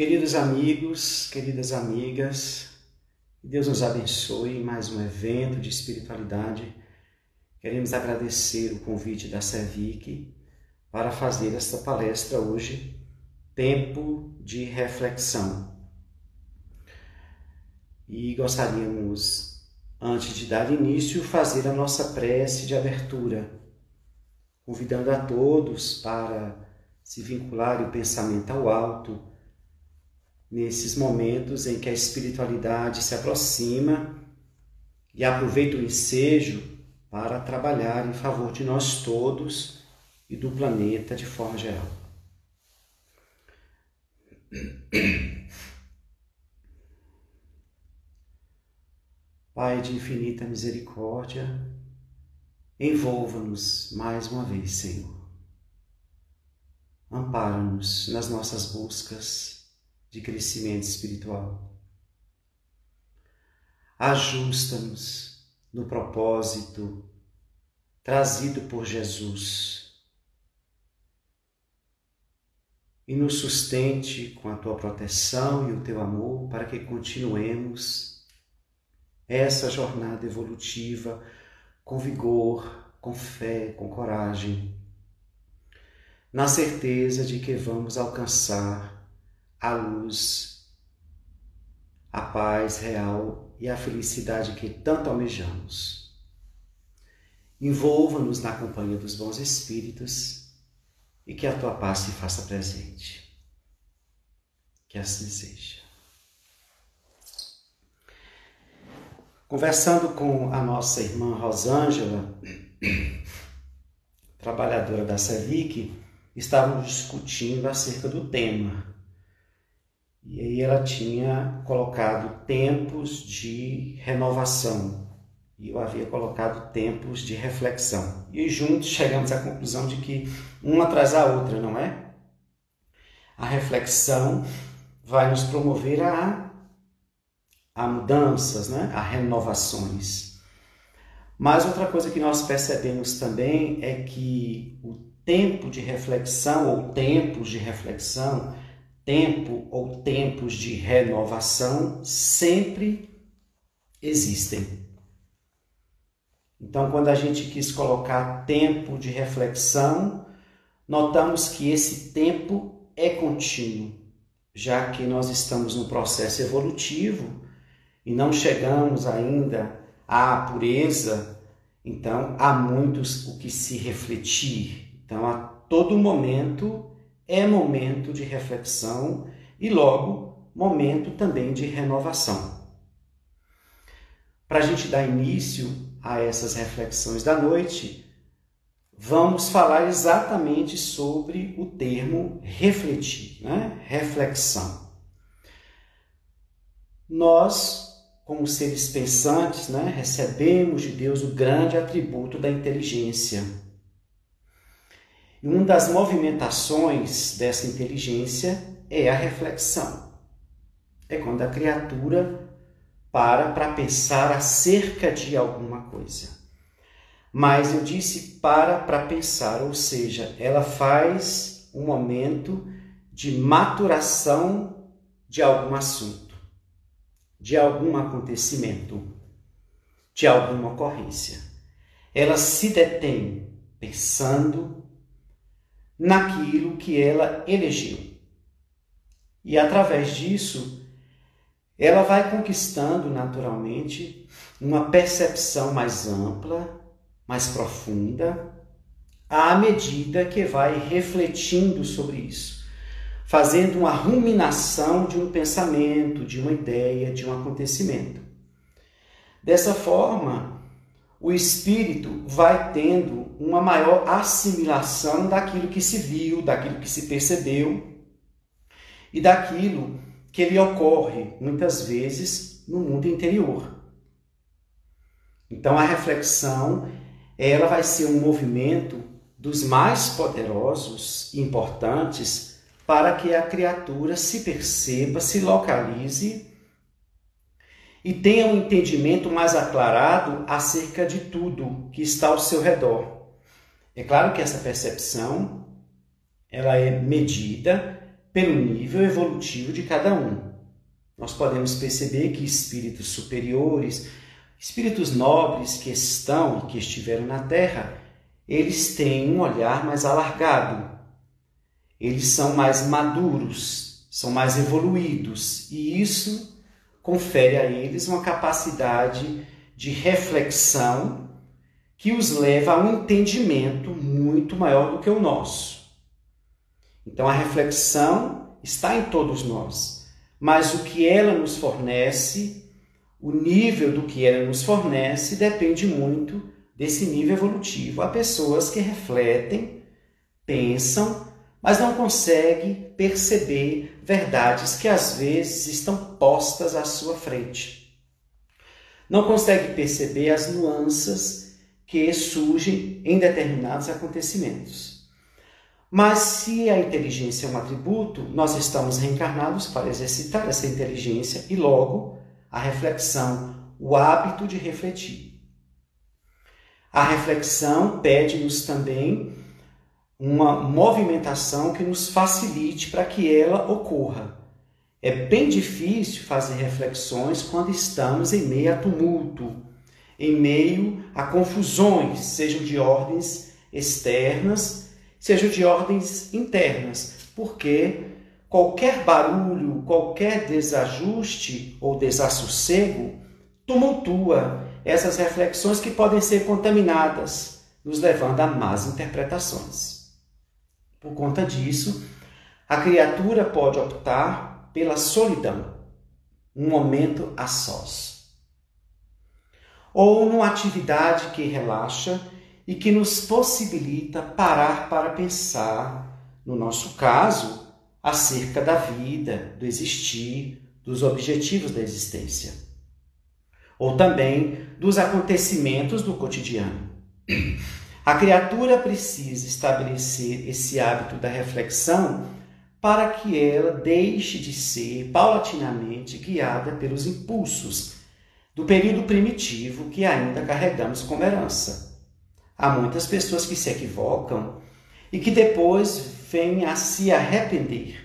Queridos amigos, queridas amigas, Deus nos abençoe em mais um evento de espiritualidade. Queremos agradecer o convite da Servic para fazer esta palestra hoje, Tempo de Reflexão. E gostaríamos, antes de dar início, fazer a nossa prece de abertura, convidando a todos para se vincular o pensamento ao alto nesses momentos em que a espiritualidade se aproxima e aproveita o ensejo para trabalhar em favor de nós todos e do planeta de forma geral. Pai de infinita misericórdia, envolva-nos mais uma vez, Senhor. Ampara-nos nas nossas buscas de crescimento espiritual. Ajusta-nos no propósito trazido por Jesus e nos sustente com a tua proteção e o teu amor para que continuemos essa jornada evolutiva com vigor, com fé, com coragem, na certeza de que vamos alcançar a luz, a paz real e a felicidade que tanto almejamos. Envolva-nos na companhia dos bons espíritos e que a tua paz se faça presente. Que assim seja. Conversando com a nossa irmã Rosângela, trabalhadora da SEVIC, estávamos discutindo acerca do tema e aí ela tinha colocado tempos de renovação. E eu havia colocado tempos de reflexão. E juntos chegamos à conclusão de que uma atrás da outra, não é? A reflexão vai nos promover a, a mudanças, né? a renovações. Mas outra coisa que nós percebemos também é que o tempo de reflexão ou tempos de reflexão tempo ou tempos de renovação sempre existem. Então, quando a gente quis colocar tempo de reflexão, notamos que esse tempo é contínuo, já que nós estamos no processo evolutivo e não chegamos ainda à pureza, então há muitos o que se refletir. Então, a todo momento é momento de reflexão e, logo, momento também de renovação. Para a gente dar início a essas reflexões da noite, vamos falar exatamente sobre o termo refletir, né? reflexão. Nós, como seres pensantes, né, recebemos de Deus o grande atributo da inteligência e uma das movimentações dessa inteligência é a reflexão. É quando a criatura para para pensar acerca de alguma coisa. Mas eu disse para para pensar, ou seja, ela faz um momento de maturação de algum assunto, de algum acontecimento, de alguma ocorrência. Ela se detém pensando, naquilo que ela elegeu. E através disso, ela vai conquistando naturalmente uma percepção mais ampla, mais profunda, à medida que vai refletindo sobre isso, fazendo uma ruminação de um pensamento, de uma ideia, de um acontecimento. Dessa forma, o espírito vai tendo uma maior assimilação daquilo que se viu, daquilo que se percebeu e daquilo que lhe ocorre muitas vezes no mundo interior. Então a reflexão, ela vai ser um movimento dos mais poderosos e importantes para que a criatura se perceba, se localize e tenha um entendimento mais aclarado acerca de tudo que está ao seu redor. É claro que essa percepção ela é medida, pelo nível evolutivo de cada um. Nós podemos perceber que espíritos superiores, espíritos nobres que estão e que estiveram na Terra, eles têm um olhar mais alargado. Eles são mais maduros, são mais evoluídos, e isso confere a eles uma capacidade de reflexão que os leva a um entendimento muito maior do que o nosso. Então a reflexão está em todos nós, mas o que ela nos fornece, o nível do que ela nos fornece, depende muito desse nível evolutivo. Há pessoas que refletem, pensam, mas não conseguem perceber verdades que às vezes estão postas à sua frente. Não consegue perceber as nuances que surgem em determinados acontecimentos. Mas se a inteligência é um atributo, nós estamos reencarnados para exercitar essa inteligência e logo a reflexão, o hábito de refletir. A reflexão pede-nos também uma movimentação que nos facilite para que ela ocorra. É bem difícil fazer reflexões quando estamos em meio a tumulto, em meio a confusões, sejam de ordens externas, sejam de ordens internas, porque qualquer barulho, qualquer desajuste ou desassossego tumultua essas reflexões que podem ser contaminadas, nos levando a más interpretações. Por conta disso, a criatura pode optar pela solidão, um momento a sós ou numa atividade que relaxa e que nos possibilita parar para pensar, no nosso caso, acerca da vida, do existir, dos objetivos da existência. Ou também dos acontecimentos do cotidiano. A criatura precisa estabelecer esse hábito da reflexão para que ela deixe de ser paulatinamente guiada pelos impulsos do período primitivo que ainda carregamos como herança. Há muitas pessoas que se equivocam e que depois vêm a se arrepender,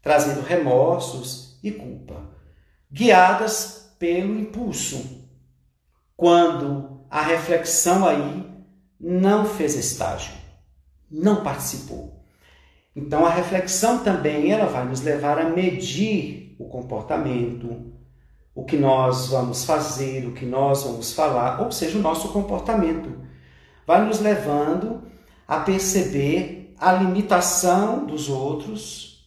trazendo remorsos e culpa, guiadas pelo impulso, quando a reflexão aí não fez estágio, não participou. Então a reflexão também ela vai nos levar a medir o comportamento, o que nós vamos fazer, o que nós vamos falar, ou seja, o nosso comportamento. Vai nos levando a perceber a limitação dos outros,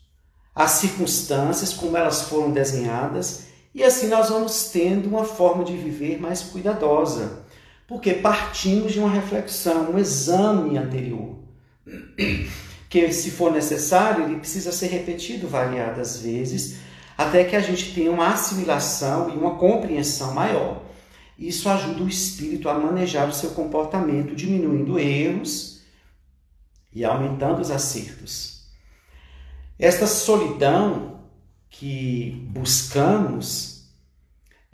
as circunstâncias, como elas foram desenhadas, e assim nós vamos tendo uma forma de viver mais cuidadosa, porque partimos de uma reflexão, um exame anterior, que se for necessário, ele precisa ser repetido variadas vezes até que a gente tenha uma assimilação e uma compreensão maior. Isso ajuda o espírito a manejar o seu comportamento, diminuindo erros e aumentando os acertos. Esta solidão que buscamos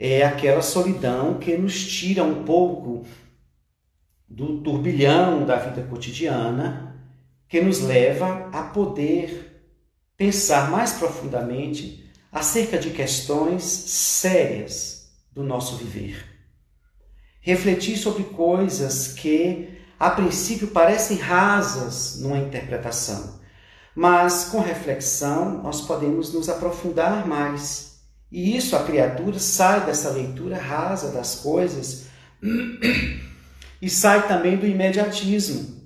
é aquela solidão que nos tira um pouco do turbilhão da vida cotidiana, que nos leva a poder pensar mais profundamente acerca de questões sérias do nosso viver. Refletir sobre coisas que, a princípio, parecem rasas numa interpretação, mas com reflexão nós podemos nos aprofundar mais. E isso a criatura sai dessa leitura rasa das coisas e sai também do imediatismo.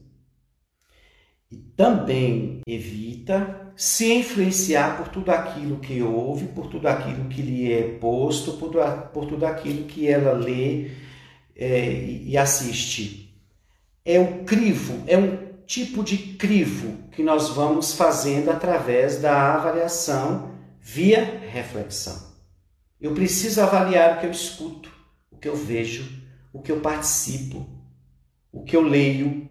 E também evita se influenciar por tudo aquilo que ouve, por tudo aquilo que lhe é posto, por, por tudo aquilo que ela lê é, e assiste. É o crivo, é um tipo de crivo que nós vamos fazendo através da avaliação via reflexão. Eu preciso avaliar o que eu escuto, o que eu vejo, o que eu participo, o que eu leio,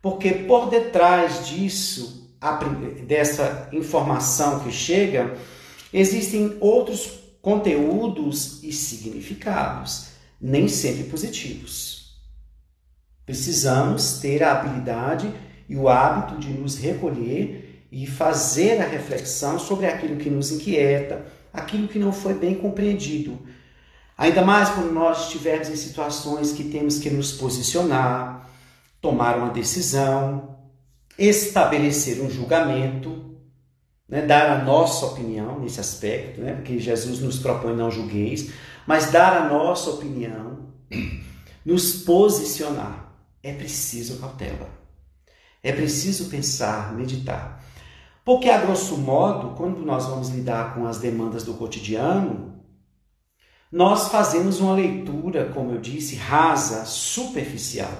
porque por detrás disso dessa informação que chega, existem outros conteúdos e significados, nem sempre positivos. Precisamos ter a habilidade e o hábito de nos recolher e fazer a reflexão sobre aquilo que nos inquieta, aquilo que não foi bem compreendido. Ainda mais quando nós estivermos em situações que temos que nos posicionar, tomar uma decisão, estabelecer um julgamento, né, dar a nossa opinião nesse aspecto, né, porque Jesus nos propõe não julgueis, mas dar a nossa opinião, nos posicionar. É preciso cautela. É preciso pensar, meditar. Porque, a grosso modo, quando nós vamos lidar com as demandas do cotidiano, nós fazemos uma leitura, como eu disse, rasa, superficial.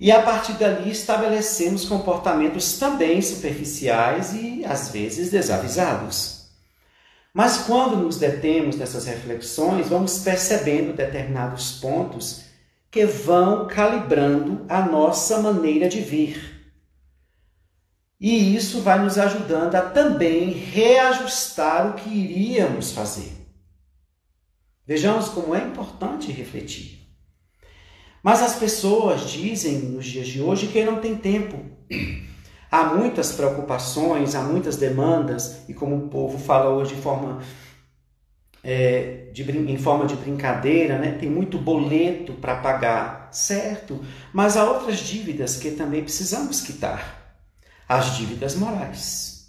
E a partir dali estabelecemos comportamentos também superficiais e às vezes desavisados. Mas quando nos detemos nessas reflexões, vamos percebendo determinados pontos que vão calibrando a nossa maneira de ver. E isso vai nos ajudando a também reajustar o que iríamos fazer. Vejamos como é importante refletir. Mas as pessoas dizem nos dias de hoje que não tem tempo. Há muitas preocupações, há muitas demandas, e como o povo fala hoje de forma, é, de, em forma de brincadeira, né? tem muito boleto para pagar, certo? Mas há outras dívidas que também precisamos quitar as dívidas morais.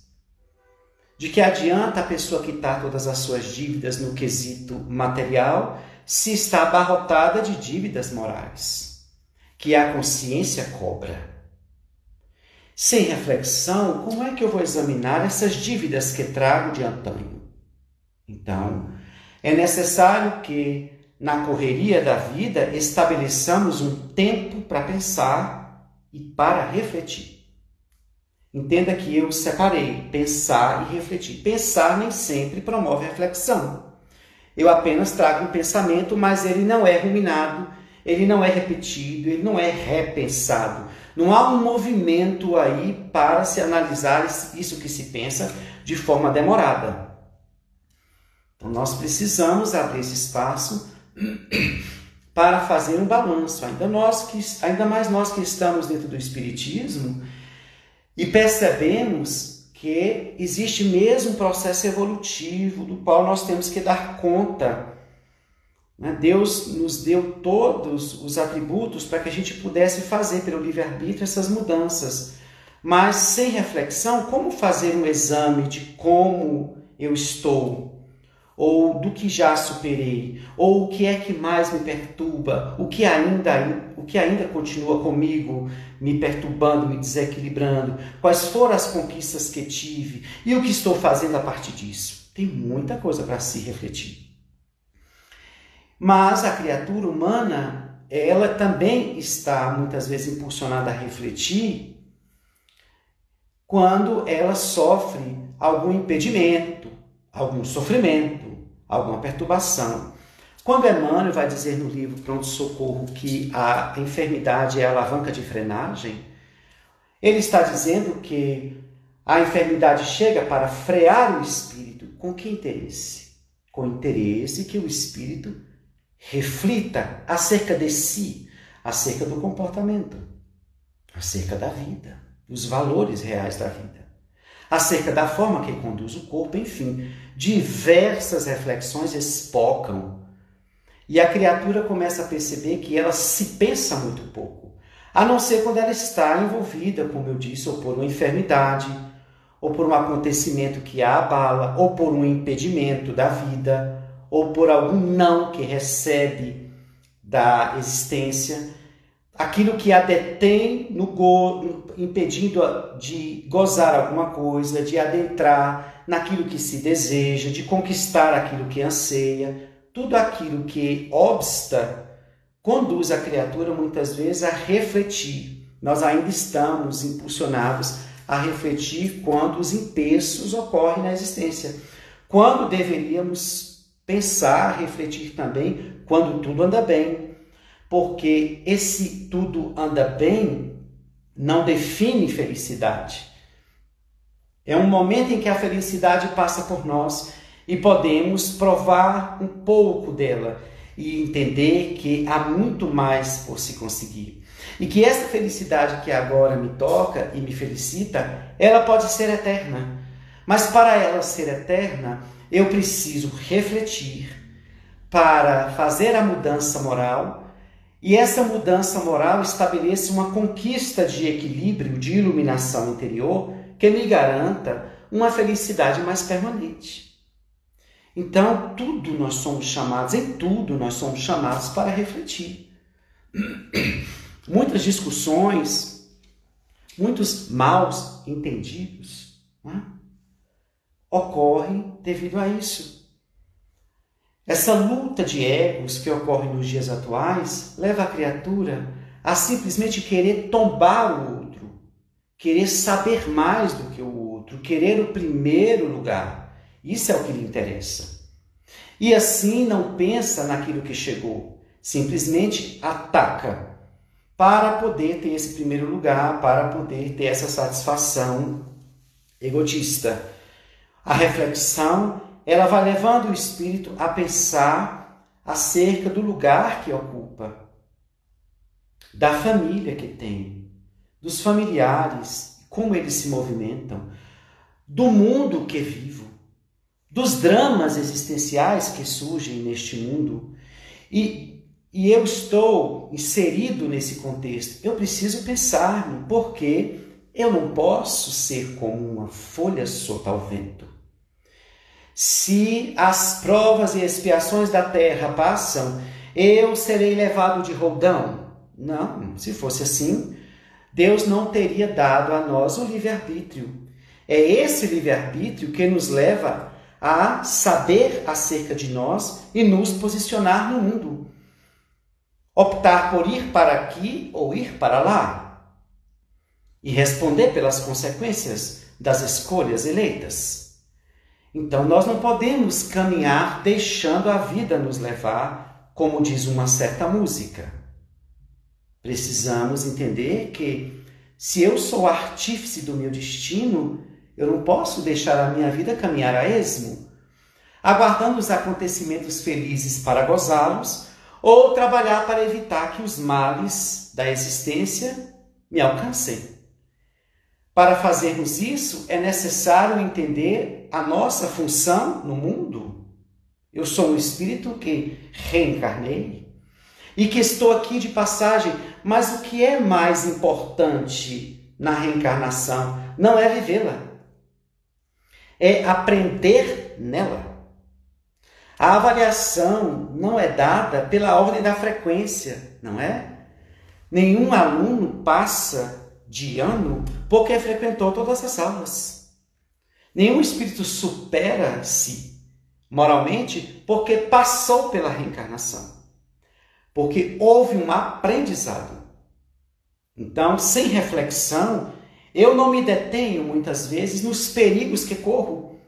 De que adianta a pessoa quitar todas as suas dívidas no quesito material se está abarrotada de dívidas morais, que a consciência cobra? Sem reflexão, como é que eu vou examinar essas dívidas que trago de antanho? Então, é necessário que, na correria da vida, estabeleçamos um tempo para pensar e para refletir. Entenda que eu separei pensar e refletir. Pensar nem sempre promove reflexão. Eu apenas trago um pensamento, mas ele não é ruminado, ele não é repetido, ele não é repensado. Não há um movimento aí para se analisar isso que se pensa de forma demorada. Então nós precisamos abrir esse espaço para fazer um balanço. Ainda nós que ainda mais nós que estamos dentro do espiritismo, e percebemos que existe mesmo um processo evolutivo do qual nós temos que dar conta. Né? Deus nos deu todos os atributos para que a gente pudesse fazer pelo livre-arbítrio essas mudanças. Mas sem reflexão, como fazer um exame de como eu estou? Ou do que já superei, ou o que é que mais me perturba, o que ainda, o que ainda continua comigo, me perturbando, me desequilibrando, quais foram as conquistas que tive e o que estou fazendo a partir disso. Tem muita coisa para se refletir. Mas a criatura humana, ela também está muitas vezes impulsionada a refletir quando ela sofre algum impedimento, algum sofrimento, alguma perturbação. Quando Emmanuel vai dizer no livro Pronto Socorro que a enfermidade é a alavanca de frenagem, ele está dizendo que a enfermidade chega para frear o espírito. Com que interesse? Com interesse que o espírito reflita acerca de si, acerca do comportamento, acerca da vida, dos valores reais da vida acerca da forma que conduz o corpo, enfim, diversas reflexões espocam. E a criatura começa a perceber que ela se pensa muito pouco, a não ser quando ela está envolvida, como eu disse, ou por uma enfermidade, ou por um acontecimento que a abala, ou por um impedimento da vida, ou por algum não que recebe da existência aquilo que a detém no go, impedindo de gozar alguma coisa, de adentrar naquilo que se deseja, de conquistar aquilo que anseia, tudo aquilo que obsta conduz a criatura muitas vezes a refletir. Nós ainda estamos impulsionados a refletir quando os empeços ocorrem na existência. Quando deveríamos pensar, refletir também quando tudo anda bem, porque esse tudo anda bem não define felicidade. É um momento em que a felicidade passa por nós e podemos provar um pouco dela e entender que há muito mais por se conseguir. E que essa felicidade que agora me toca e me felicita, ela pode ser eterna. Mas para ela ser eterna, eu preciso refletir para fazer a mudança moral e essa mudança moral estabeleça uma conquista de equilíbrio, de iluminação interior que me garanta uma felicidade mais permanente. Então, tudo nós somos chamados, em tudo nós somos chamados para refletir. Muitas discussões, muitos maus entendidos né, ocorrem devido a isso. Essa luta de egos que ocorre nos dias atuais leva a criatura a simplesmente querer tombar o outro, querer saber mais do que o outro, querer o primeiro lugar. Isso é o que lhe interessa. E assim não pensa naquilo que chegou, simplesmente ataca para poder ter esse primeiro lugar, para poder ter essa satisfação egotista. A reflexão ela vai levando o espírito a pensar acerca do lugar que ocupa, da família que tem, dos familiares, como eles se movimentam, do mundo que vivo, dos dramas existenciais que surgem neste mundo. E, e eu estou inserido nesse contexto. Eu preciso pensar-me, porque eu não posso ser como uma folha solta ao vento. Se as provas e expiações da terra passam, eu serei levado de roldão. Não, se fosse assim, Deus não teria dado a nós o livre-arbítrio. É esse livre-arbítrio que nos leva a saber acerca de nós e nos posicionar no mundo. Optar por ir para aqui ou ir para lá. E responder pelas consequências das escolhas eleitas. Então nós não podemos caminhar deixando a vida nos levar, como diz uma certa música. Precisamos entender que se eu sou artífice do meu destino, eu não posso deixar a minha vida caminhar a esmo, aguardando os acontecimentos felizes para gozá-los, ou trabalhar para evitar que os males da existência me alcancem. Para fazermos isso, é necessário entender a nossa função no mundo. Eu sou um espírito que reencarnei e que estou aqui de passagem, mas o que é mais importante na reencarnação não é vivê-la, é aprender nela. A avaliação não é dada pela ordem da frequência, não é? Nenhum aluno passa de ano porque frequentou todas as aulas. Nenhum espírito supera-se moralmente porque passou pela reencarnação. Porque houve um aprendizado. Então, sem reflexão, eu não me detenho muitas vezes nos perigos que corro,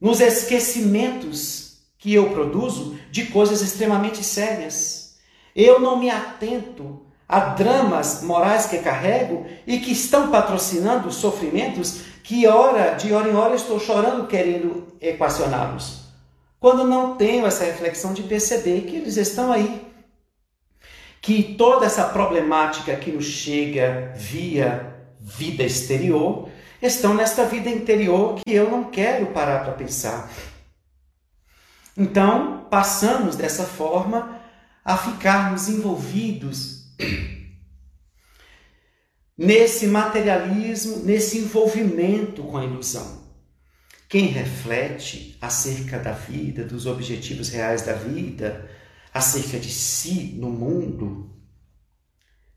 nos esquecimentos que eu produzo de coisas extremamente sérias. Eu não me atento Há dramas morais que carrego e que estão patrocinando sofrimentos que hora, de hora em hora estou chorando querendo equacioná-los. Quando não tenho essa reflexão de perceber que eles estão aí. Que toda essa problemática que nos chega via vida exterior estão nesta vida interior que eu não quero parar para pensar. Então, passamos dessa forma a ficarmos envolvidos nesse materialismo, nesse envolvimento com a ilusão. Quem reflete acerca da vida, dos objetivos reais da vida, acerca de si no mundo,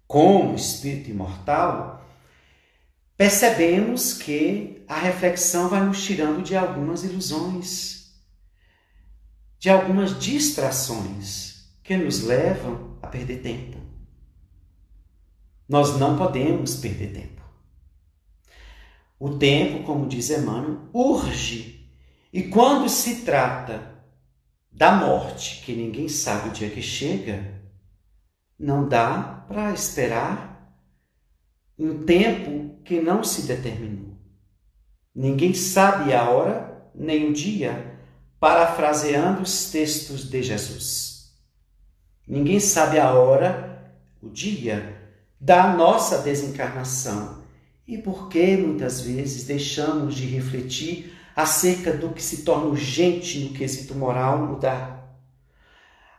como espírito imortal, percebemos que a reflexão vai nos tirando de algumas ilusões, de algumas distrações que nos levam a perder tempo. Nós não podemos perder tempo. O tempo, como diz Emmanuel, urge. E quando se trata da morte, que ninguém sabe o dia que chega, não dá para esperar um tempo que não se determinou. Ninguém sabe a hora nem o dia, parafraseando os textos de Jesus. Ninguém sabe a hora, o dia, da nossa desencarnação e por que muitas vezes deixamos de refletir acerca do que se torna urgente no quesito moral mudar.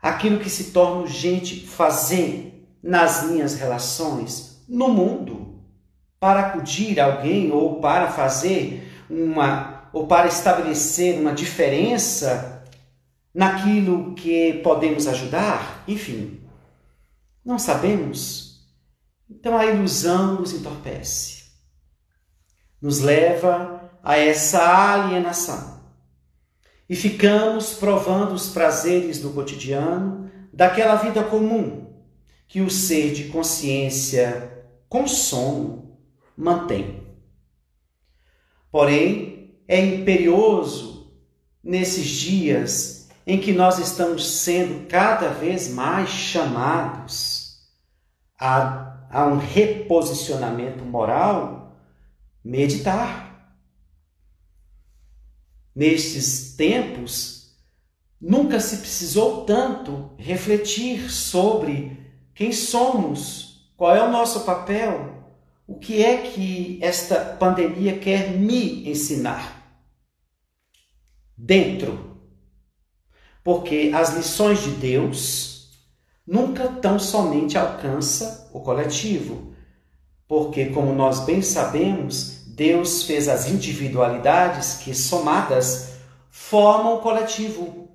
Aquilo que se torna urgente fazer nas minhas relações, no mundo, para acudir alguém ou para fazer uma ou para estabelecer uma diferença naquilo que podemos ajudar, enfim. Não sabemos. Então a ilusão nos entorpece. Nos leva a essa alienação. E ficamos provando os prazeres do cotidiano, daquela vida comum que o ser de consciência com sono mantém. Porém, é imperioso nesses dias em que nós estamos sendo cada vez mais chamados a, a um reposicionamento moral, meditar. Nestes tempos, nunca se precisou tanto refletir sobre quem somos, qual é o nosso papel, o que é que esta pandemia quer me ensinar. Dentro porque as lições de Deus nunca tão somente alcança o coletivo, porque como nós bem sabemos, Deus fez as individualidades que somadas formam o coletivo.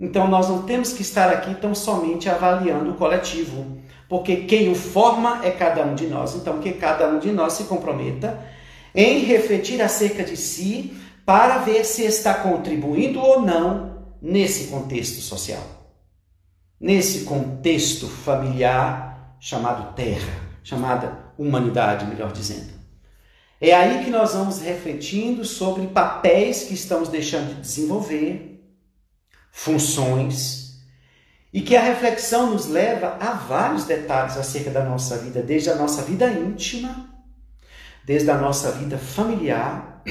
Então nós não temos que estar aqui tão somente avaliando o coletivo, porque quem o forma é cada um de nós. Então que cada um de nós se comprometa em refletir acerca de si para ver se está contribuindo ou não nesse contexto social, nesse contexto familiar chamado terra, chamada humanidade, melhor dizendo. É aí que nós vamos refletindo sobre papéis que estamos deixando de desenvolver, funções, e que a reflexão nos leva a vários detalhes acerca da nossa vida, desde a nossa vida íntima, desde a nossa vida familiar,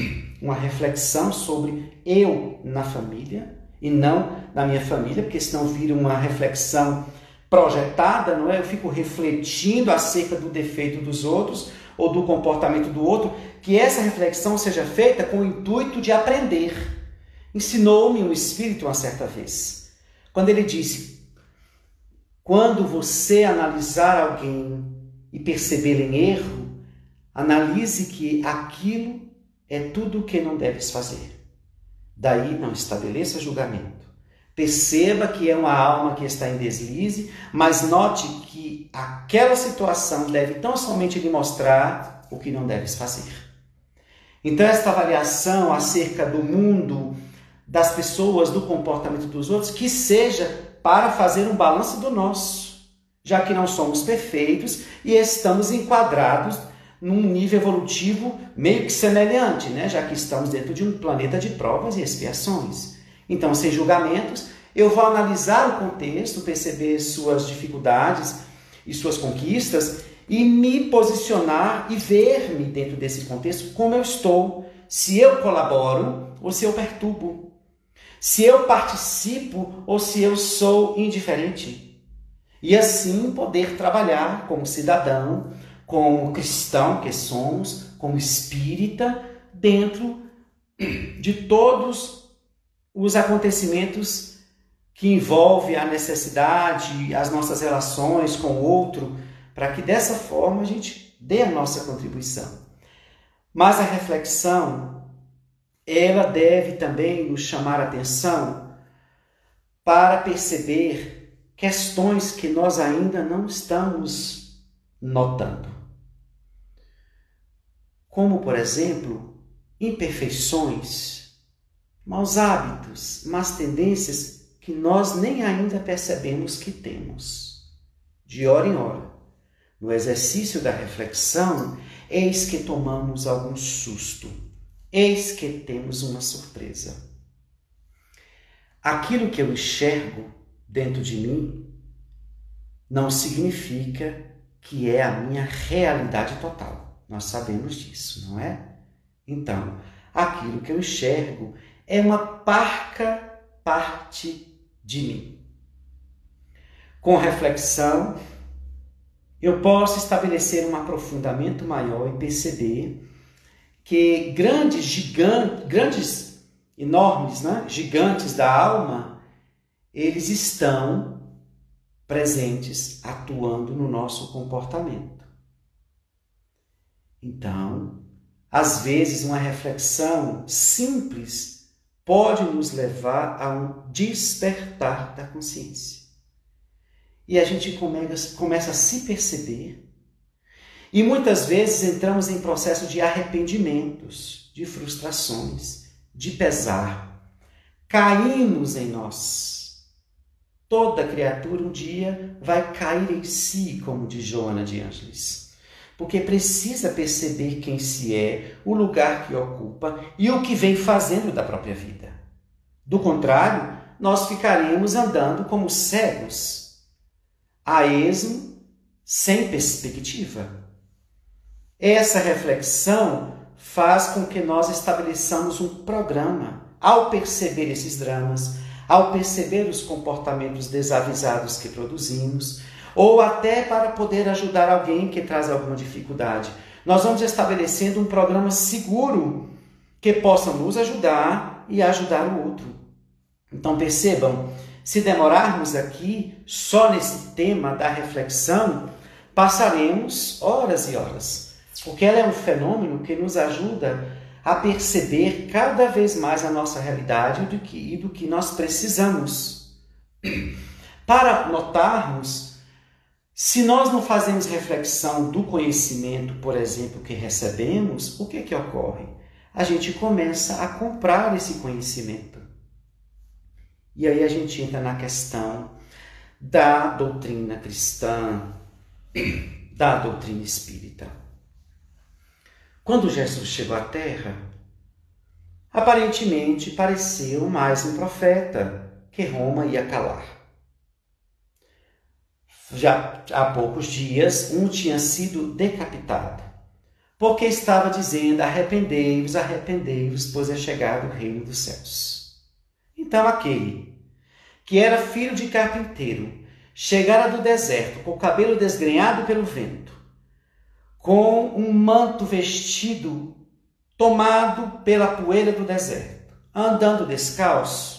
uma reflexão sobre eu na família, e não na minha família, porque senão vira uma reflexão projetada, não é? Eu fico refletindo acerca do defeito dos outros ou do comportamento do outro, que essa reflexão seja feita com o intuito de aprender. Ensinou-me um espírito uma certa vez, quando ele disse: quando você analisar alguém e perceber em erro, analise que aquilo é tudo o que não deves fazer. Daí não estabeleça julgamento. Perceba que é uma alma que está em deslize, mas note que aquela situação deve tão somente lhe mostrar o que não deves fazer. Então, esta avaliação acerca do mundo, das pessoas, do comportamento dos outros, que seja para fazer um balanço do nosso, já que não somos perfeitos e estamos enquadrados num nível evolutivo meio que semelhante, né? já que estamos dentro de um planeta de provas e expiações. Então, sem julgamentos, eu vou analisar o contexto, perceber suas dificuldades e suas conquistas e me posicionar e ver-me dentro desse contexto como eu estou, se eu colaboro ou se eu perturbo, se eu participo ou se eu sou indiferente. E assim poder trabalhar como cidadão como cristão que somos, como espírita, dentro de todos os acontecimentos que envolvem a necessidade, as nossas relações com o outro, para que dessa forma a gente dê a nossa contribuição. Mas a reflexão, ela deve também nos chamar a atenção para perceber questões que nós ainda não estamos notando como, por exemplo, imperfeições, maus hábitos, más tendências que nós nem ainda percebemos que temos. De hora em hora, no exercício da reflexão, eis que tomamos algum susto, eis que temos uma surpresa. Aquilo que eu enxergo dentro de mim não significa que é a minha realidade total. Nós sabemos disso, não é? Então, aquilo que eu enxergo é uma parca parte de mim. Com reflexão, eu posso estabelecer um aprofundamento maior e perceber que grandes gigantes, grandes, enormes, né? gigantes da alma, eles estão presentes, atuando no nosso comportamento. Então, às vezes, uma reflexão simples pode nos levar a um despertar da consciência. E a gente começa, a se perceber. E muitas vezes entramos em processo de arrependimentos, de frustrações, de pesar. Caímos em nós. Toda criatura um dia vai cair em si, como diz Joana de Ângeles porque precisa perceber quem se é, o lugar que ocupa e o que vem fazendo da própria vida. Do contrário, nós ficaremos andando como cegos, a esmo, sem perspectiva. Essa reflexão faz com que nós estabeleçamos um programa ao perceber esses dramas, ao perceber os comportamentos desavisados que produzimos, ou até para poder ajudar alguém que traz alguma dificuldade. Nós vamos estabelecendo um programa seguro que possa nos ajudar e ajudar o outro. Então percebam, se demorarmos aqui só nesse tema da reflexão, passaremos horas e horas, porque ela é um fenômeno que nos ajuda a perceber cada vez mais a nossa realidade e do que, e do que nós precisamos. Para notarmos se nós não fazemos reflexão do conhecimento, por exemplo, que recebemos, o que, que ocorre? A gente começa a comprar esse conhecimento. E aí a gente entra na questão da doutrina cristã, da doutrina espírita. Quando Jesus chegou à Terra, aparentemente pareceu mais um profeta que Roma ia calar já há poucos dias, um tinha sido decapitado, porque estava dizendo: arrependei-vos, arrependei-vos, pois é chegado o reino dos céus. Então aquele que era filho de carpinteiro, chegara do deserto com o cabelo desgrenhado pelo vento, com um manto vestido tomado pela poeira do deserto, andando descalço,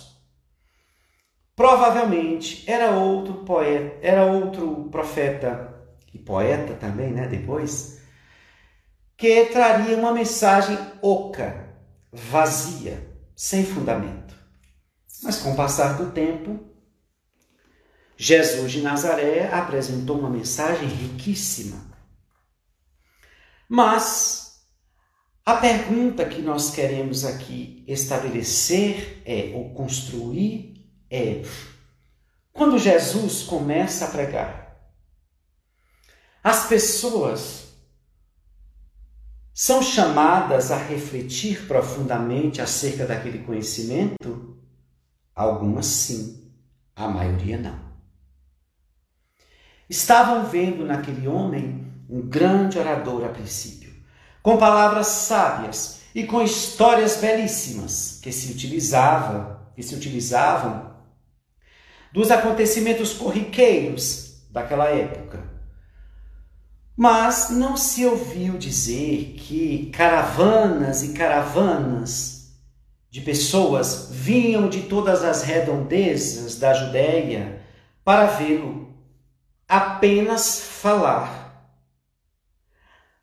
Provavelmente era outro poeta, era outro profeta e poeta também, né, depois, que traria uma mensagem oca, vazia, sem fundamento. Mas com o passar do tempo, Jesus de Nazaré apresentou uma mensagem riquíssima. Mas a pergunta que nós queremos aqui estabelecer é ou construir é quando Jesus começa a pregar, as pessoas são chamadas a refletir profundamente acerca daquele conhecimento? Algumas sim, a maioria não. Estavam vendo naquele homem um grande orador a princípio, com palavras sábias e com histórias belíssimas que se utilizava, que se utilizavam dos acontecimentos corriqueiros daquela época. Mas não se ouviu dizer que caravanas e caravanas de pessoas vinham de todas as redondezas da Judéia para vê-lo apenas falar,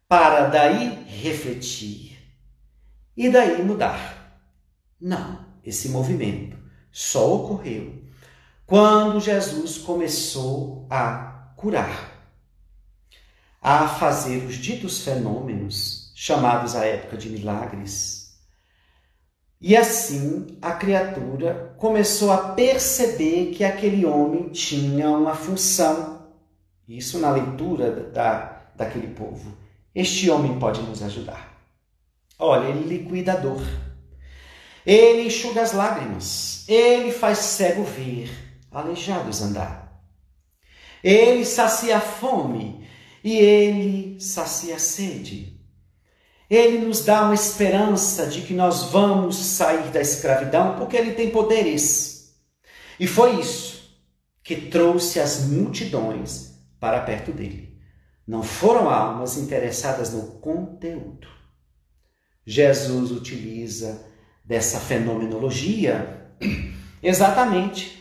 para daí refletir e daí mudar. Não, esse movimento só ocorreu quando Jesus começou a curar, a fazer os ditos fenômenos, chamados à época de milagres. E assim a criatura começou a perceber que aquele homem tinha uma função. Isso na leitura da, daquele povo. Este homem pode nos ajudar. Olha, ele liquida a dor. Ele enxuga as lágrimas. Ele faz cego ver aleijados andar. Ele sacia a fome e ele sacia a sede. Ele nos dá uma esperança de que nós vamos sair da escravidão porque ele tem poderes. E foi isso que trouxe as multidões para perto dele. não foram almas interessadas no conteúdo. Jesus utiliza dessa fenomenologia exatamente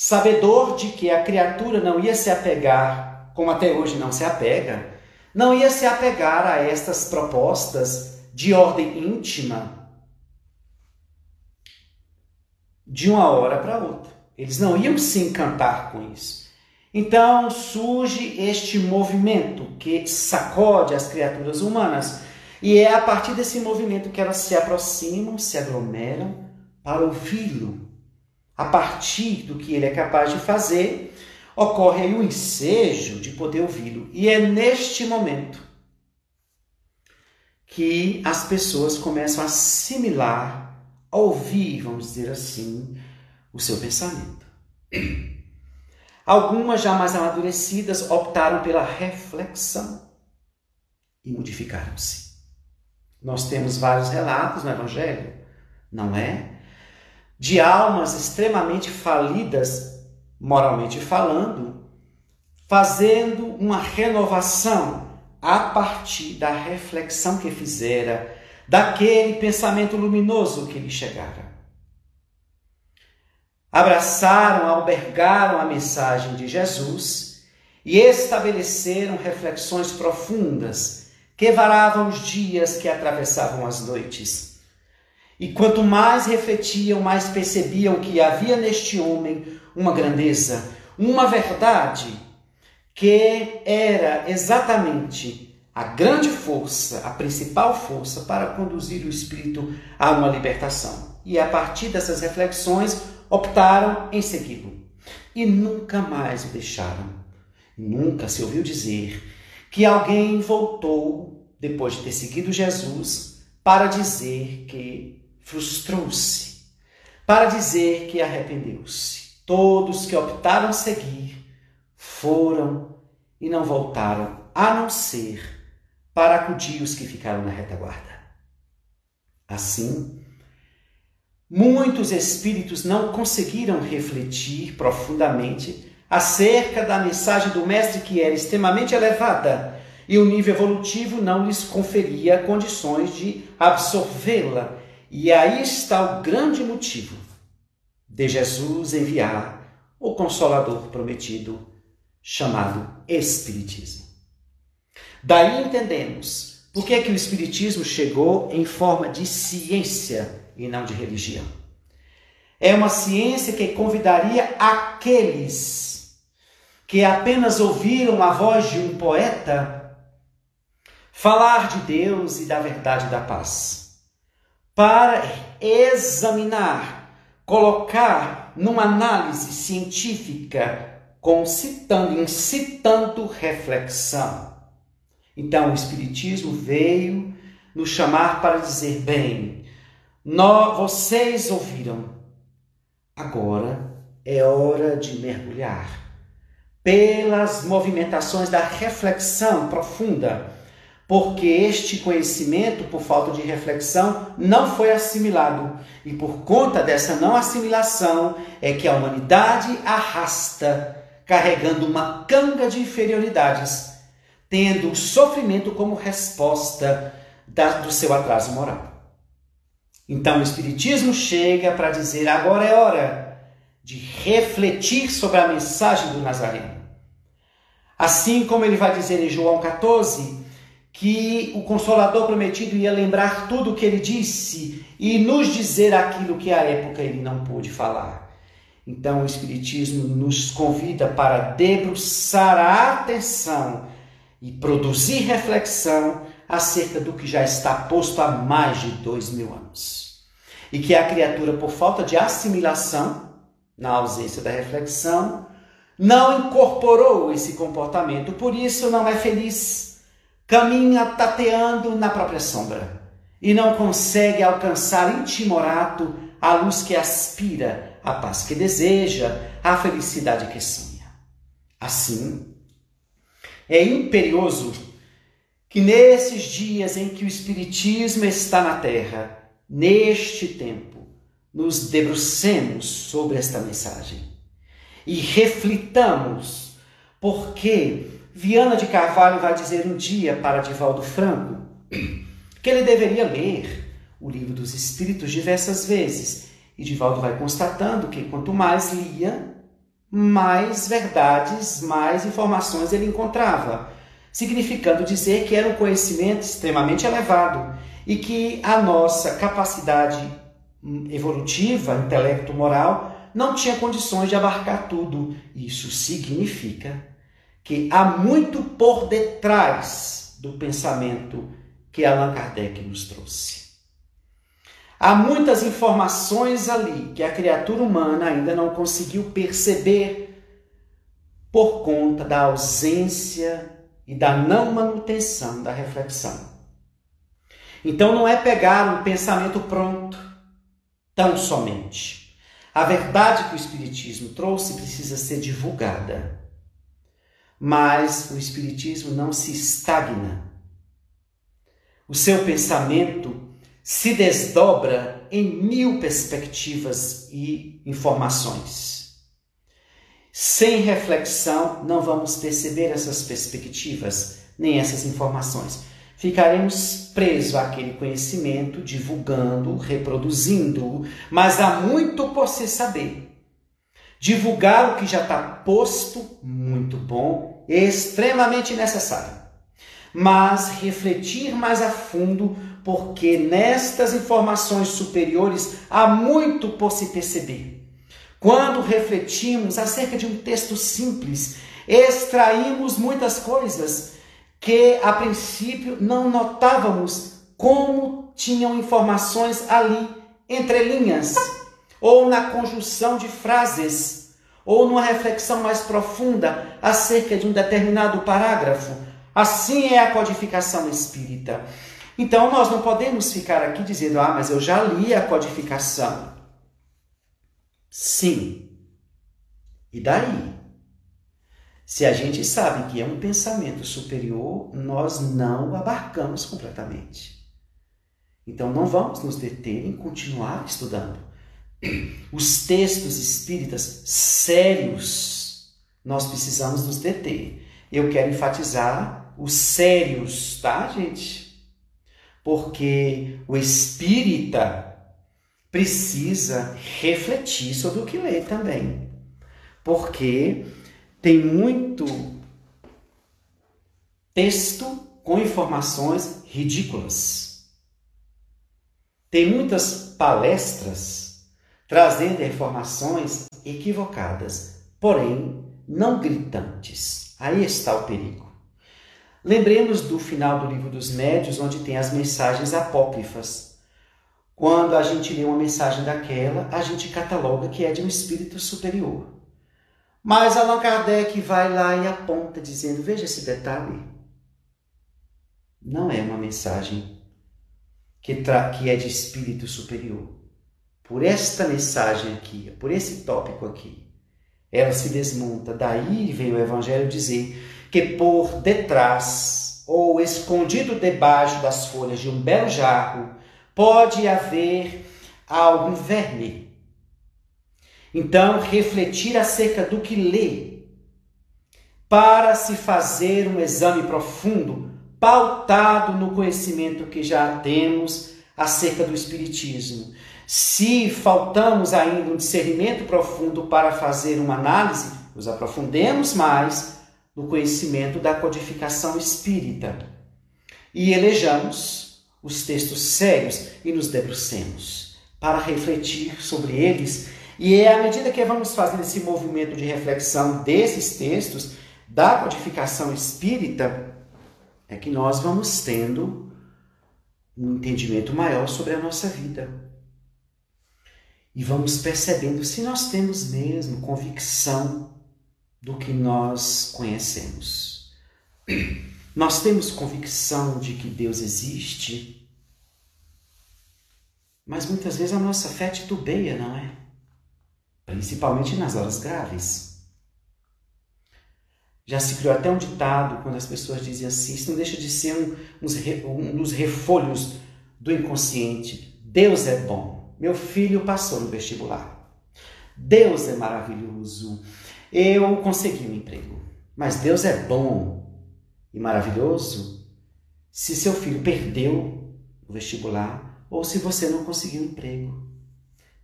sabedor de que a criatura não ia se apegar, como até hoje não se apega, não ia se apegar a estas propostas de ordem íntima de uma hora para outra. Eles não iam se encantar com isso. Então surge este movimento que sacode as criaturas humanas, e é a partir desse movimento que elas se aproximam, se aglomeram para ouvi-lo. A partir do que ele é capaz de fazer, ocorre aí o ensejo de poder ouvi-lo. E é neste momento que as pessoas começam a assimilar, a ouvir, vamos dizer assim, o seu pensamento. Algumas já mais amadurecidas optaram pela reflexão e modificaram-se. Nós temos vários relatos no Evangelho, não é? De almas extremamente falidas, moralmente falando, fazendo uma renovação a partir da reflexão que fizera, daquele pensamento luminoso que lhe chegara. Abraçaram, albergaram a mensagem de Jesus e estabeleceram reflexões profundas que varavam os dias que atravessavam as noites. E quanto mais refletiam, mais percebiam que havia neste homem uma grandeza, uma verdade que era exatamente a grande força, a principal força para conduzir o espírito a uma libertação. E a partir dessas reflexões, optaram em segui-lo e nunca mais o deixaram. Nunca se ouviu dizer que alguém voltou, depois de ter seguido Jesus, para dizer que frustrou-se, para dizer que arrependeu-se. Todos que optaram seguir foram e não voltaram, a não ser para acudir os que ficaram na retaguarda. Assim, muitos espíritos não conseguiram refletir profundamente acerca da mensagem do Mestre que era extremamente elevada e o nível evolutivo não lhes conferia condições de absorvê-la. E aí está o grande motivo de Jesus enviar o Consolador prometido chamado Espiritismo. Daí entendemos por que, é que o Espiritismo chegou em forma de ciência e não de religião. É uma ciência que convidaria aqueles que apenas ouviram a voz de um poeta falar de Deus e da verdade da paz, para examinar, colocar numa análise científica concitando, incitando reflexão. Então, o Espiritismo veio nos chamar para dizer: bem, nós, vocês ouviram, agora é hora de mergulhar pelas movimentações da reflexão profunda, porque este conhecimento, por falta de reflexão, não foi assimilado. E por conta dessa não assimilação é que a humanidade arrasta carregando uma canga de inferioridades, tendo o sofrimento como resposta da, do seu atraso moral. Então o Espiritismo chega para dizer: agora é hora de refletir sobre a mensagem do Nazareno. Assim como ele vai dizer em João 14, que o Consolador prometido ia lembrar tudo o que ele disse e nos dizer aquilo que à época ele não pôde falar. Então, o Espiritismo nos convida para debruçar a atenção e produzir reflexão acerca do que já está posto há mais de dois mil anos. E que a criatura, por falta de assimilação, na ausência da reflexão, não incorporou esse comportamento, por isso não é feliz, caminha tateando na própria sombra e não consegue alcançar intimorato a luz que aspira a paz que deseja, a felicidade que sonha. Assim, é imperioso que nesses dias em que o Espiritismo está na Terra, neste tempo, nos debrucemos sobre esta mensagem e reflitamos, porque Viana de Carvalho vai dizer um dia para Divaldo Franco que ele deveria ler o livro dos Espíritos diversas vezes. E Divaldo vai constatando que quanto mais lia, mais verdades, mais informações ele encontrava, significando dizer que era um conhecimento extremamente elevado e que a nossa capacidade evolutiva, intelecto moral, não tinha condições de abarcar tudo. Isso significa que há muito por detrás do pensamento que Allan Kardec nos trouxe. Há muitas informações ali que a criatura humana ainda não conseguiu perceber por conta da ausência e da não manutenção da reflexão. Então não é pegar um pensamento pronto, tão somente. A verdade que o Espiritismo trouxe precisa ser divulgada. Mas o Espiritismo não se estagna. O seu pensamento se desdobra em mil perspectivas e informações. Sem reflexão, não vamos perceber essas perspectivas nem essas informações ficaremos presos àquele conhecimento, divulgando, reproduzindo, mas há muito por se saber. Divulgar o que já está posto, muito bom, extremamente necessário. Mas refletir mais a fundo, porque nestas informações superiores há muito por se perceber. Quando refletimos acerca de um texto simples, extraímos muitas coisas que a princípio não notávamos como tinham informações ali entre linhas, ou na conjunção de frases, ou numa reflexão mais profunda acerca de um determinado parágrafo. Assim é a codificação espírita. Então nós não podemos ficar aqui dizendo: "Ah, mas eu já li a codificação". Sim. E daí? Se a gente sabe que é um pensamento superior, nós não abarcamos completamente. Então não vamos nos deter em continuar estudando. Os textos espíritas sérios, nós precisamos nos deter. Eu quero enfatizar os sérios, tá, gente? Porque o espírita precisa refletir sobre o que lê também. Porque tem muito texto com informações ridículas. Tem muitas palestras trazendo informações equivocadas, porém não gritantes. Aí está o perigo. Lembremos do final do livro dos Médios, onde tem as mensagens apócrifas. Quando a gente lê uma mensagem daquela, a gente cataloga que é de um espírito superior. Mas Allan Kardec vai lá e aponta, dizendo: veja esse detalhe. Não é uma mensagem que, que é de espírito superior. Por esta mensagem aqui, por esse tópico aqui, ela se desmonta. Daí vem o Evangelho dizer que por detrás ou escondido debaixo das folhas de um belo jarro pode haver algum verme então, refletir acerca do que lê, para se fazer um exame profundo, pautado no conhecimento que já temos acerca do Espiritismo. Se faltamos ainda um discernimento profundo para fazer uma análise, nos aprofundemos mais no conhecimento da codificação espírita e elejamos os textos sérios e nos debrucemos para refletir sobre eles e é à medida que vamos fazendo esse movimento de reflexão desses textos, da codificação espírita, é que nós vamos tendo um entendimento maior sobre a nossa vida. E vamos percebendo se nós temos mesmo convicção do que nós conhecemos. Nós temos convicção de que Deus existe, mas muitas vezes a nossa fé titubeia, não é? principalmente nas horas graves. Já se criou até um ditado quando as pessoas dizem assim: isso não deixa de ser um, um dos refolhos do inconsciente. Deus é bom. Meu filho passou no vestibular. Deus é maravilhoso. Eu consegui um emprego. Mas Deus é bom. e maravilhoso se seu filho perdeu o vestibular ou se você não conseguiu emprego.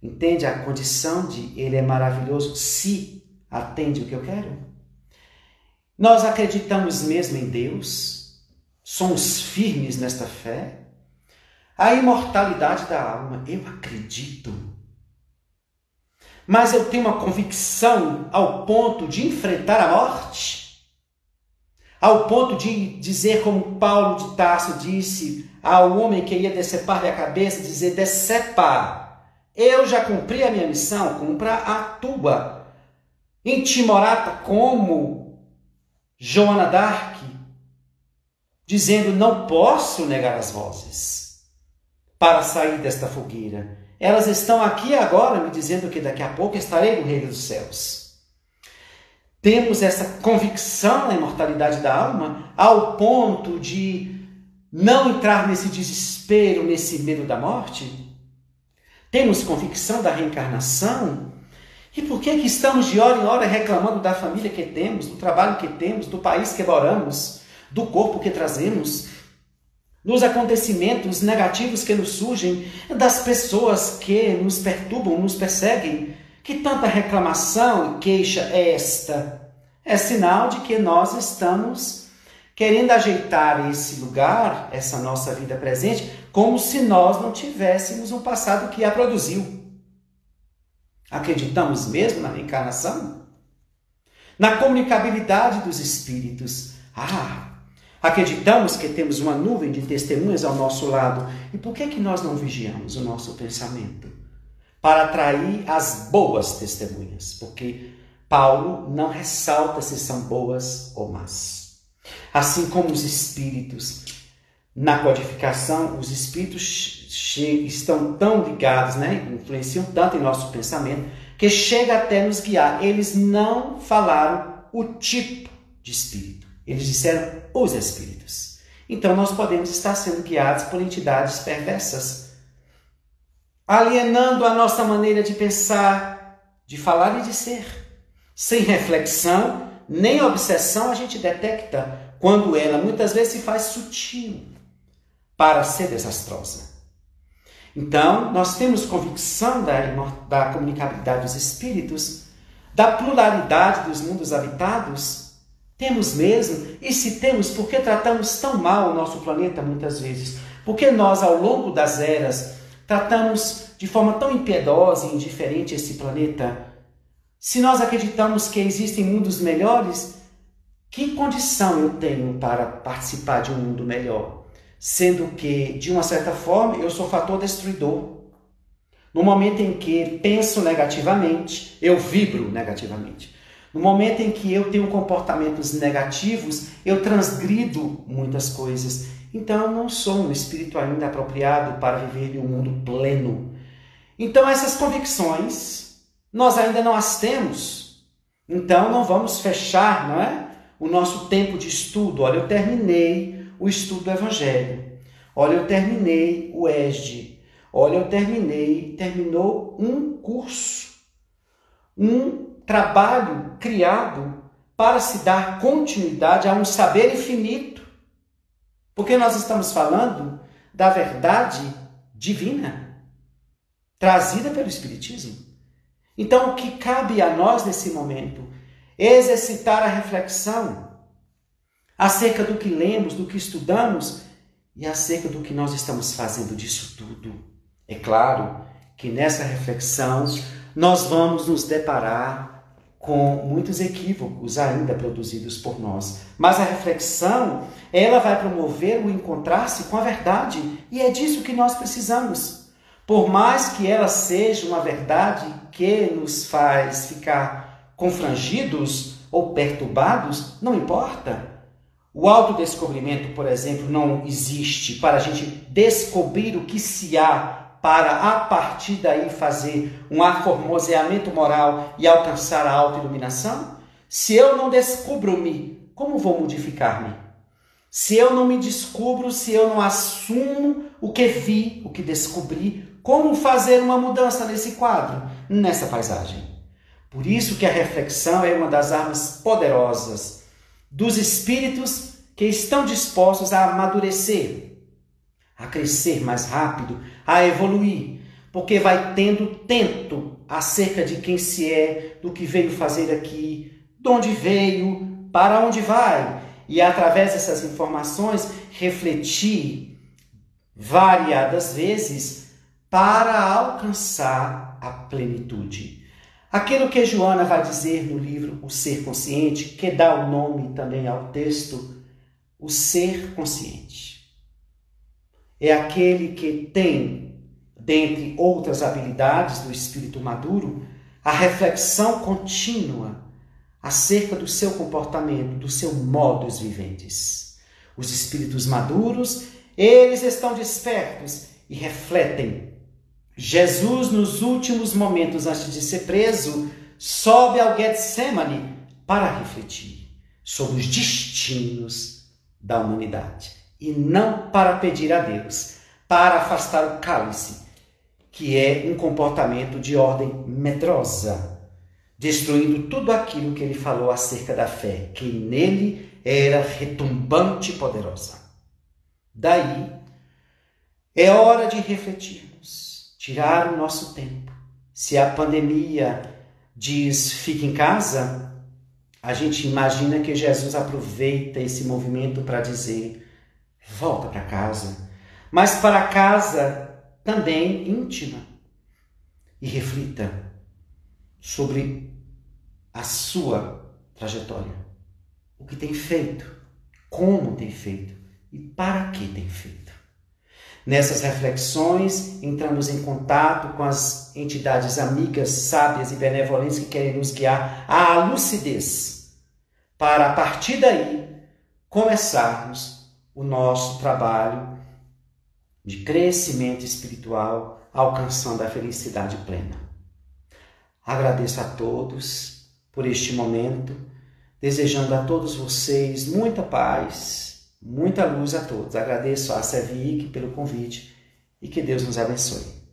Entende a condição de ele é maravilhoso se atende o que eu quero? Nós acreditamos mesmo em Deus? Somos firmes nesta fé? A imortalidade da alma, eu acredito. Mas eu tenho uma convicção ao ponto de enfrentar a morte? Ao ponto de dizer, como Paulo de Tarso disse ao homem que ia decepar-lhe a cabeça, dizer: decepa eu já cumpri a minha missão, cumpra a tua. Intimorata como Joana d'Arc, dizendo: Não posso negar as vozes para sair desta fogueira. Elas estão aqui agora me dizendo que daqui a pouco estarei no reino dos céus. Temos essa convicção na imortalidade da alma ao ponto de não entrar nesse desespero, nesse medo da morte? Temos convicção da reencarnação? E por que, que estamos de hora em hora reclamando da família que temos, do trabalho que temos, do país que moramos, do corpo que trazemos, dos acontecimentos negativos que nos surgem, das pessoas que nos perturbam, nos perseguem? Que tanta reclamação e queixa é esta? É sinal de que nós estamos querendo ajeitar esse lugar, essa nossa vida presente, como se nós não tivéssemos um passado que a produziu. Acreditamos mesmo na reencarnação? Na comunicabilidade dos espíritos? Ah, acreditamos que temos uma nuvem de testemunhas ao nosso lado. E por que, que nós não vigiamos o nosso pensamento? Para atrair as boas testemunhas. Porque Paulo não ressalta se são boas ou más. Assim como os espíritos, na codificação, os espíritos estão tão ligados, né? influenciam tanto em nosso pensamento, que chega até nos guiar. Eles não falaram o tipo de espírito, eles disseram os espíritos. Então nós podemos estar sendo guiados por entidades perversas, alienando a nossa maneira de pensar, de falar e de ser. Sem reflexão, nem obsessão a gente detecta quando ela muitas vezes se faz sutil para ser desastrosa. Então, nós temos convicção da, da comunicabilidade dos espíritos, da pluralidade dos mundos habitados. Temos mesmo, e se temos, por que tratamos tão mal o nosso planeta muitas vezes? Porque nós, ao longo das eras, tratamos de forma tão impiedosa e indiferente esse planeta? Se nós acreditamos que existem mundos melhores, que condição eu tenho para participar de um mundo melhor? Sendo que, de uma certa forma, eu sou fator destruidor. No momento em que penso negativamente, eu vibro negativamente. No momento em que eu tenho comportamentos negativos, eu transgrido muitas coisas. Então, eu não sou um espírito ainda apropriado para viver em um mundo pleno. Então, essas convicções nós ainda não as temos. Então não vamos fechar, não é? O nosso tempo de estudo. Olha, eu terminei o estudo do Evangelho. Olha, eu terminei o ESD. Olha, eu terminei, terminou um curso, um trabalho criado para se dar continuidade a um saber infinito. Porque nós estamos falando da verdade divina, trazida pelo Espiritismo. Então, o que cabe a nós nesse momento? Exercitar a reflexão acerca do que lemos, do que estudamos e acerca do que nós estamos fazendo disso tudo. É claro que nessa reflexão nós vamos nos deparar com muitos equívocos ainda produzidos por nós. Mas a reflexão, ela vai promover o encontrar-se com a verdade, e é disso que nós precisamos. Por mais que ela seja uma verdade que nos faz ficar confrangidos ou perturbados, não importa. O autodescobrimento, por exemplo, não existe para a gente descobrir o que se há para a partir daí fazer um aformoseamento moral e alcançar a autoiluminação? Se eu não descubro-me, como vou modificar-me? Se eu não me descubro, se eu não assumo o que vi, o que descobri, como fazer uma mudança nesse quadro, nessa paisagem? Por isso que a reflexão é uma das armas poderosas dos espíritos que estão dispostos a amadurecer, a crescer mais rápido, a evoluir, porque vai tendo tento acerca de quem se é, do que veio fazer aqui, de onde veio, para onde vai, e através dessas informações refletir variadas vezes para alcançar a plenitude. Aquilo que Joana vai dizer no livro O Ser Consciente, que dá o nome também ao texto, o ser consciente. É aquele que tem, dentre outras habilidades do espírito maduro, a reflexão contínua acerca do seu comportamento, do seu modus viventes. Os espíritos maduros, eles estão despertos e refletem. Jesus, nos últimos momentos antes de ser preso, sobe ao Getsemane para refletir sobre os destinos da humanidade e não para pedir a Deus, para afastar o cálice, que é um comportamento de ordem medrosa destruindo tudo aquilo que ele falou acerca da fé, que nele era retumbante e poderosa. Daí, é hora de refletirmos, tirar o nosso tempo. Se a pandemia diz fique em casa, a gente imagina que Jesus aproveita esse movimento para dizer volta para casa, mas para casa também íntima. E reflita sobre a sua trajetória. O que tem feito, como tem feito e para que tem feito. Nessas reflexões, entramos em contato com as entidades amigas, sábias e benevolentes que querem nos guiar à lucidez, para a partir daí começarmos o nosso trabalho de crescimento espiritual, alcançando a felicidade plena. Agradeço a todos por este momento, desejando a todos vocês muita paz, muita luz a todos. Agradeço a Sevic pelo convite e que Deus nos abençoe.